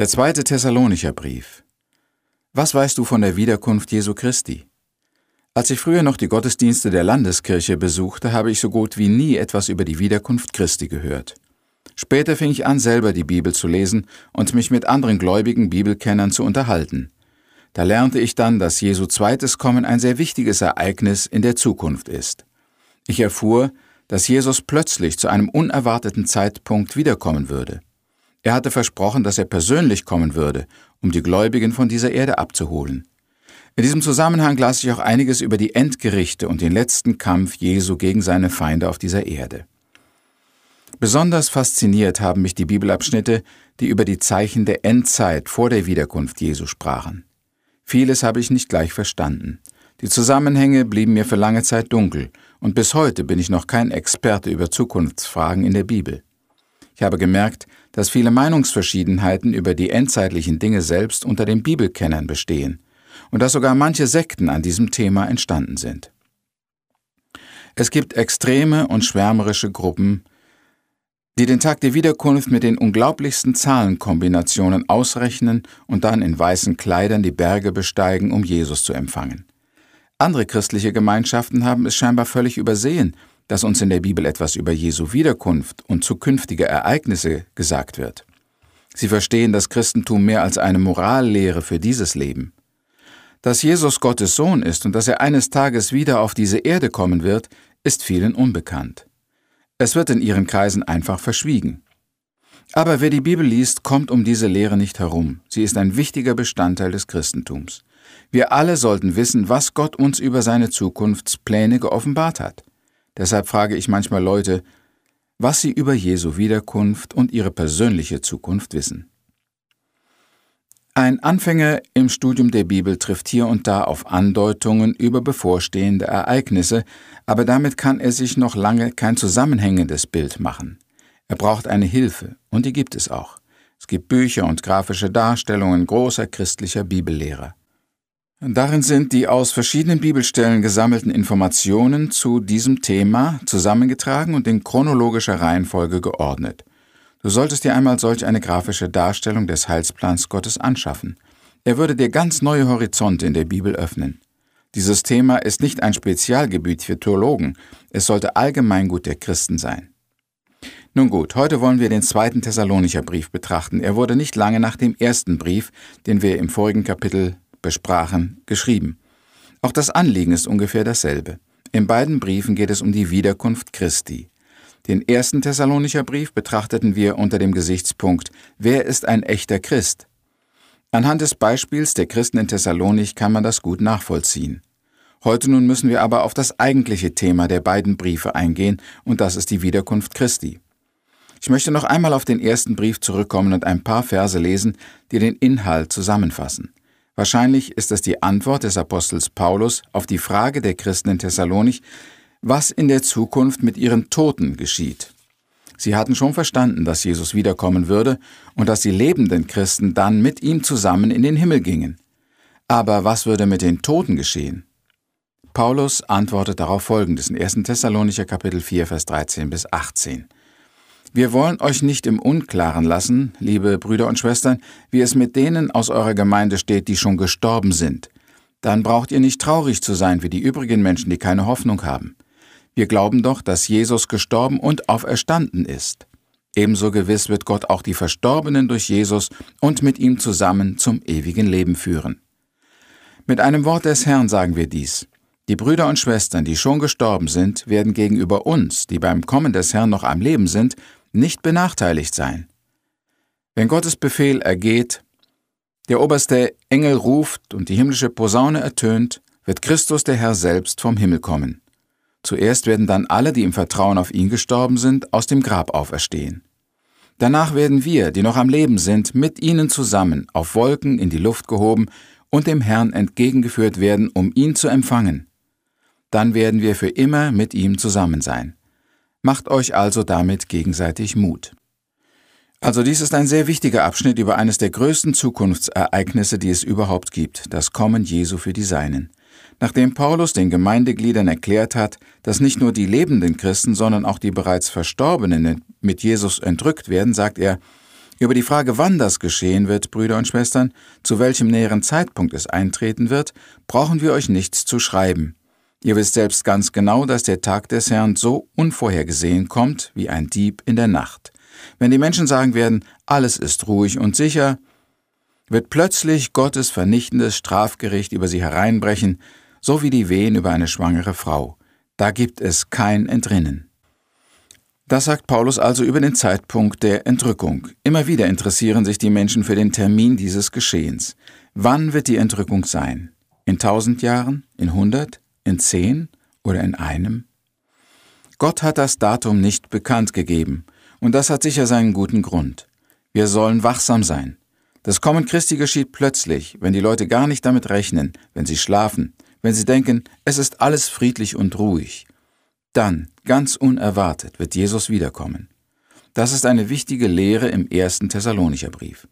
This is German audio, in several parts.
Der zweite Thessalonicher Brief. Was weißt du von der Wiederkunft Jesu Christi? Als ich früher noch die Gottesdienste der Landeskirche besuchte, habe ich so gut wie nie etwas über die Wiederkunft Christi gehört. Später fing ich an, selber die Bibel zu lesen und mich mit anderen gläubigen Bibelkennern zu unterhalten. Da lernte ich dann, dass Jesu zweites Kommen ein sehr wichtiges Ereignis in der Zukunft ist. Ich erfuhr, dass Jesus plötzlich zu einem unerwarteten Zeitpunkt wiederkommen würde. Er hatte versprochen, dass er persönlich kommen würde, um die Gläubigen von dieser Erde abzuholen. In diesem Zusammenhang las ich auch einiges über die Endgerichte und den letzten Kampf Jesu gegen seine Feinde auf dieser Erde. Besonders fasziniert haben mich die Bibelabschnitte, die über die Zeichen der Endzeit vor der Wiederkunft Jesu sprachen. Vieles habe ich nicht gleich verstanden. Die Zusammenhänge blieben mir für lange Zeit dunkel, und bis heute bin ich noch kein Experte über Zukunftsfragen in der Bibel. Ich habe gemerkt, dass viele Meinungsverschiedenheiten über die endzeitlichen Dinge selbst unter den Bibelkennern bestehen und dass sogar manche Sekten an diesem Thema entstanden sind. Es gibt extreme und schwärmerische Gruppen, die den Tag der Wiederkunft mit den unglaublichsten Zahlenkombinationen ausrechnen und dann in weißen Kleidern die Berge besteigen, um Jesus zu empfangen. Andere christliche Gemeinschaften haben es scheinbar völlig übersehen dass uns in der Bibel etwas über Jesu Wiederkunft und zukünftige Ereignisse gesagt wird. Sie verstehen das Christentum mehr als eine Morallehre für dieses Leben. Dass Jesus Gottes Sohn ist und dass er eines Tages wieder auf diese Erde kommen wird, ist vielen unbekannt. Es wird in ihren Kreisen einfach verschwiegen. Aber wer die Bibel liest, kommt um diese Lehre nicht herum. Sie ist ein wichtiger Bestandteil des Christentums. Wir alle sollten wissen, was Gott uns über seine Zukunftspläne geoffenbart hat. Deshalb frage ich manchmal Leute, was sie über Jesu Wiederkunft und ihre persönliche Zukunft wissen. Ein Anfänger im Studium der Bibel trifft hier und da auf Andeutungen über bevorstehende Ereignisse, aber damit kann er sich noch lange kein zusammenhängendes Bild machen. Er braucht eine Hilfe, und die gibt es auch. Es gibt Bücher und grafische Darstellungen großer christlicher Bibellehrer. Darin sind die aus verschiedenen Bibelstellen gesammelten Informationen zu diesem Thema zusammengetragen und in chronologischer Reihenfolge geordnet. Du solltest dir einmal solch eine grafische Darstellung des Heilsplans Gottes anschaffen. Er würde dir ganz neue Horizonte in der Bibel öffnen. Dieses Thema ist nicht ein Spezialgebiet für Theologen, es sollte Allgemeingut der Christen sein. Nun gut, heute wollen wir den zweiten Thessalonicher Brief betrachten. Er wurde nicht lange nach dem ersten Brief, den wir im vorigen Kapitel besprachen, geschrieben. Auch das Anliegen ist ungefähr dasselbe. In beiden Briefen geht es um die Wiederkunft Christi. Den ersten Thessalonicher Brief betrachteten wir unter dem Gesichtspunkt Wer ist ein echter Christ? Anhand des Beispiels der Christen in Thessalonich kann man das gut nachvollziehen. Heute nun müssen wir aber auf das eigentliche Thema der beiden Briefe eingehen, und das ist die Wiederkunft Christi. Ich möchte noch einmal auf den ersten Brief zurückkommen und ein paar Verse lesen, die den Inhalt zusammenfassen. Wahrscheinlich ist das die Antwort des Apostels Paulus auf die Frage der Christen in Thessalonich, was in der Zukunft mit ihren Toten geschieht. Sie hatten schon verstanden, dass Jesus wiederkommen würde und dass die lebenden Christen dann mit ihm zusammen in den Himmel gingen. Aber was würde mit den Toten geschehen? Paulus antwortet darauf folgendes in 1. Thessalonicher Kapitel 4, Vers 13 bis 18. Wir wollen euch nicht im Unklaren lassen, liebe Brüder und Schwestern, wie es mit denen aus eurer Gemeinde steht, die schon gestorben sind. Dann braucht ihr nicht traurig zu sein wie die übrigen Menschen, die keine Hoffnung haben. Wir glauben doch, dass Jesus gestorben und auferstanden ist. Ebenso gewiss wird Gott auch die Verstorbenen durch Jesus und mit ihm zusammen zum ewigen Leben führen. Mit einem Wort des Herrn sagen wir dies. Die Brüder und Schwestern, die schon gestorben sind, werden gegenüber uns, die beim Kommen des Herrn noch am Leben sind, nicht benachteiligt sein. Wenn Gottes Befehl ergeht, der oberste Engel ruft und die himmlische Posaune ertönt, wird Christus der Herr selbst vom Himmel kommen. Zuerst werden dann alle, die im Vertrauen auf ihn gestorben sind, aus dem Grab auferstehen. Danach werden wir, die noch am Leben sind, mit ihnen zusammen auf Wolken in die Luft gehoben und dem Herrn entgegengeführt werden, um ihn zu empfangen. Dann werden wir für immer mit ihm zusammen sein. Macht euch also damit gegenseitig Mut. Also dies ist ein sehr wichtiger Abschnitt über eines der größten Zukunftsereignisse, die es überhaupt gibt, das Kommen Jesu für die Seinen. Nachdem Paulus den Gemeindegliedern erklärt hat, dass nicht nur die lebenden Christen, sondern auch die bereits Verstorbenen mit Jesus entrückt werden, sagt er, Über die Frage, wann das geschehen wird, Brüder und Schwestern, zu welchem näheren Zeitpunkt es eintreten wird, brauchen wir euch nichts zu schreiben. Ihr wisst selbst ganz genau, dass der Tag des Herrn so unvorhergesehen kommt wie ein Dieb in der Nacht. Wenn die Menschen sagen werden, alles ist ruhig und sicher, wird plötzlich Gottes vernichtendes Strafgericht über sie hereinbrechen, so wie die Wehen über eine schwangere Frau. Da gibt es kein Entrinnen. Das sagt Paulus also über den Zeitpunkt der Entrückung. Immer wieder interessieren sich die Menschen für den Termin dieses Geschehens. Wann wird die Entrückung sein? In tausend Jahren? In hundert? In zehn? Oder in einem? Gott hat das Datum nicht bekannt gegeben, und das hat sicher seinen guten Grund. Wir sollen wachsam sein. Das Kommen Christi geschieht plötzlich, wenn die Leute gar nicht damit rechnen, wenn sie schlafen, wenn sie denken, es ist alles friedlich und ruhig. Dann, ganz unerwartet, wird Jesus wiederkommen. Das ist eine wichtige Lehre im ersten Thessalonicher Brief.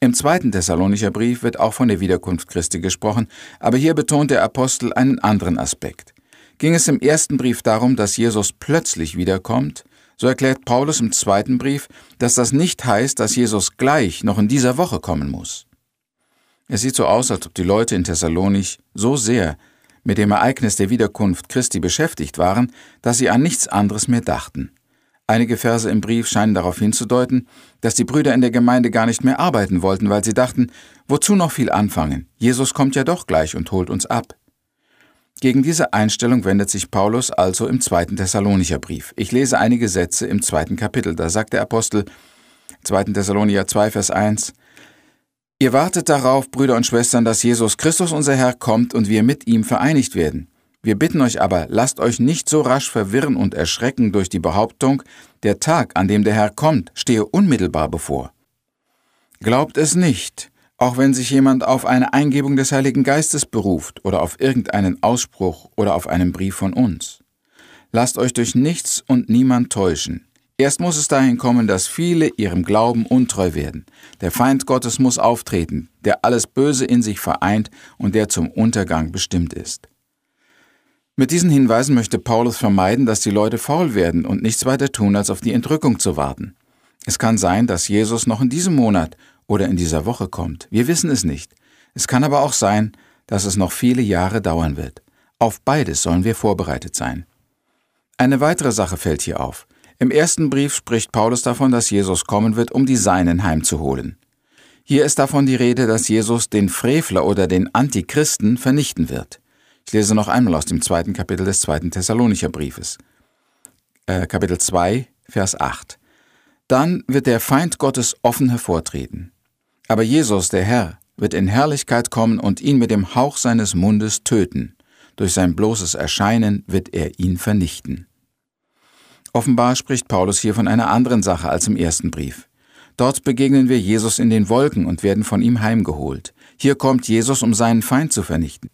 Im zweiten Thessalonicher Brief wird auch von der Wiederkunft Christi gesprochen, aber hier betont der Apostel einen anderen Aspekt. Ging es im ersten Brief darum, dass Jesus plötzlich wiederkommt, so erklärt Paulus im zweiten Brief, dass das nicht heißt, dass Jesus gleich noch in dieser Woche kommen muss. Es sieht so aus, als ob die Leute in Thessalonich so sehr mit dem Ereignis der Wiederkunft Christi beschäftigt waren, dass sie an nichts anderes mehr dachten. Einige Verse im Brief scheinen darauf hinzudeuten, dass die Brüder in der Gemeinde gar nicht mehr arbeiten wollten, weil sie dachten, wozu noch viel anfangen? Jesus kommt ja doch gleich und holt uns ab. Gegen diese Einstellung wendet sich Paulus also im zweiten Thessalonicher Brief. Ich lese einige Sätze im zweiten Kapitel. Da sagt der Apostel, 2. Thessalonicher 2, Vers 1, Ihr wartet darauf, Brüder und Schwestern, dass Jesus Christus unser Herr kommt und wir mit ihm vereinigt werden. Wir bitten euch aber, lasst euch nicht so rasch verwirren und erschrecken durch die Behauptung, der Tag, an dem der Herr kommt, stehe unmittelbar bevor. Glaubt es nicht, auch wenn sich jemand auf eine Eingebung des Heiligen Geistes beruft oder auf irgendeinen Ausspruch oder auf einen Brief von uns. Lasst euch durch nichts und niemand täuschen. Erst muss es dahin kommen, dass viele ihrem Glauben untreu werden. Der Feind Gottes muss auftreten, der alles Böse in sich vereint und der zum Untergang bestimmt ist. Mit diesen Hinweisen möchte Paulus vermeiden, dass die Leute faul werden und nichts weiter tun, als auf die Entrückung zu warten. Es kann sein, dass Jesus noch in diesem Monat oder in dieser Woche kommt. Wir wissen es nicht. Es kann aber auch sein, dass es noch viele Jahre dauern wird. Auf beides sollen wir vorbereitet sein. Eine weitere Sache fällt hier auf. Im ersten Brief spricht Paulus davon, dass Jesus kommen wird, um die Seinen heimzuholen. Hier ist davon die Rede, dass Jesus den Frevler oder den Antichristen vernichten wird. Lese noch einmal aus dem zweiten Kapitel des zweiten Thessalonicher Briefes. Äh, Kapitel 2, Vers 8. Dann wird der Feind Gottes offen hervortreten. Aber Jesus, der Herr, wird in Herrlichkeit kommen und ihn mit dem Hauch seines Mundes töten. Durch sein bloßes Erscheinen wird er ihn vernichten. Offenbar spricht Paulus hier von einer anderen Sache als im ersten Brief. Dort begegnen wir Jesus in den Wolken und werden von ihm heimgeholt. Hier kommt Jesus, um seinen Feind zu vernichten.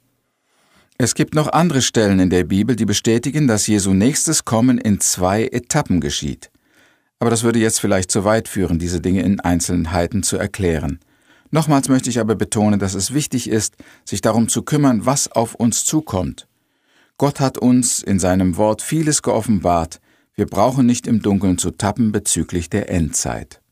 Es gibt noch andere Stellen in der Bibel, die bestätigen, dass Jesu nächstes Kommen in zwei Etappen geschieht. Aber das würde jetzt vielleicht zu weit führen, diese Dinge in Einzelheiten zu erklären. Nochmals möchte ich aber betonen, dass es wichtig ist, sich darum zu kümmern, was auf uns zukommt. Gott hat uns in seinem Wort vieles geoffenbart, wir brauchen nicht im Dunkeln zu tappen bezüglich der Endzeit.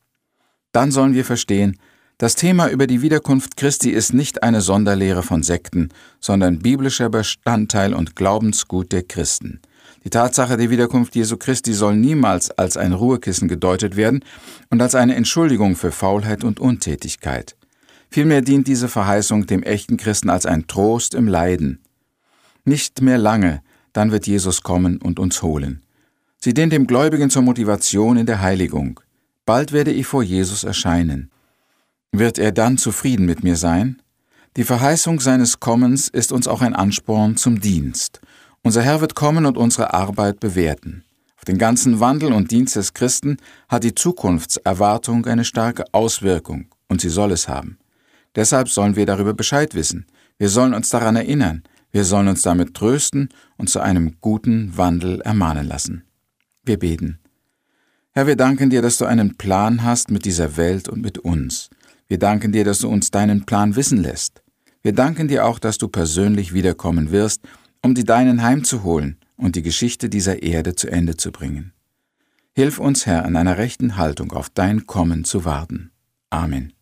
Dann sollen wir verstehen, das Thema über die Wiederkunft Christi ist nicht eine Sonderlehre von Sekten, sondern biblischer Bestandteil und Glaubensgut der Christen. Die Tatsache der Wiederkunft Jesu Christi soll niemals als ein Ruhekissen gedeutet werden und als eine Entschuldigung für Faulheit und Untätigkeit. Vielmehr dient diese Verheißung dem echten Christen als ein Trost im Leiden. Nicht mehr lange, dann wird Jesus kommen und uns holen. Sie dient dem Gläubigen zur Motivation in der Heiligung. Bald werde ich vor Jesus erscheinen. Wird er dann zufrieden mit mir sein? Die Verheißung seines Kommens ist uns auch ein Ansporn zum Dienst. Unser Herr wird kommen und unsere Arbeit bewerten. Auf den ganzen Wandel und Dienst des Christen hat die Zukunftserwartung eine starke Auswirkung, und sie soll es haben. Deshalb sollen wir darüber Bescheid wissen. Wir sollen uns daran erinnern. Wir sollen uns damit trösten und zu einem guten Wandel ermahnen lassen. Wir beten. Herr, wir danken dir, dass du einen Plan hast mit dieser Welt und mit uns. Wir danken dir, dass du uns deinen Plan wissen lässt. Wir danken dir auch, dass du persönlich wiederkommen wirst, um die Deinen heimzuholen und die Geschichte dieser Erde zu Ende zu bringen. Hilf uns, Herr, in einer rechten Haltung auf dein Kommen zu warten. Amen.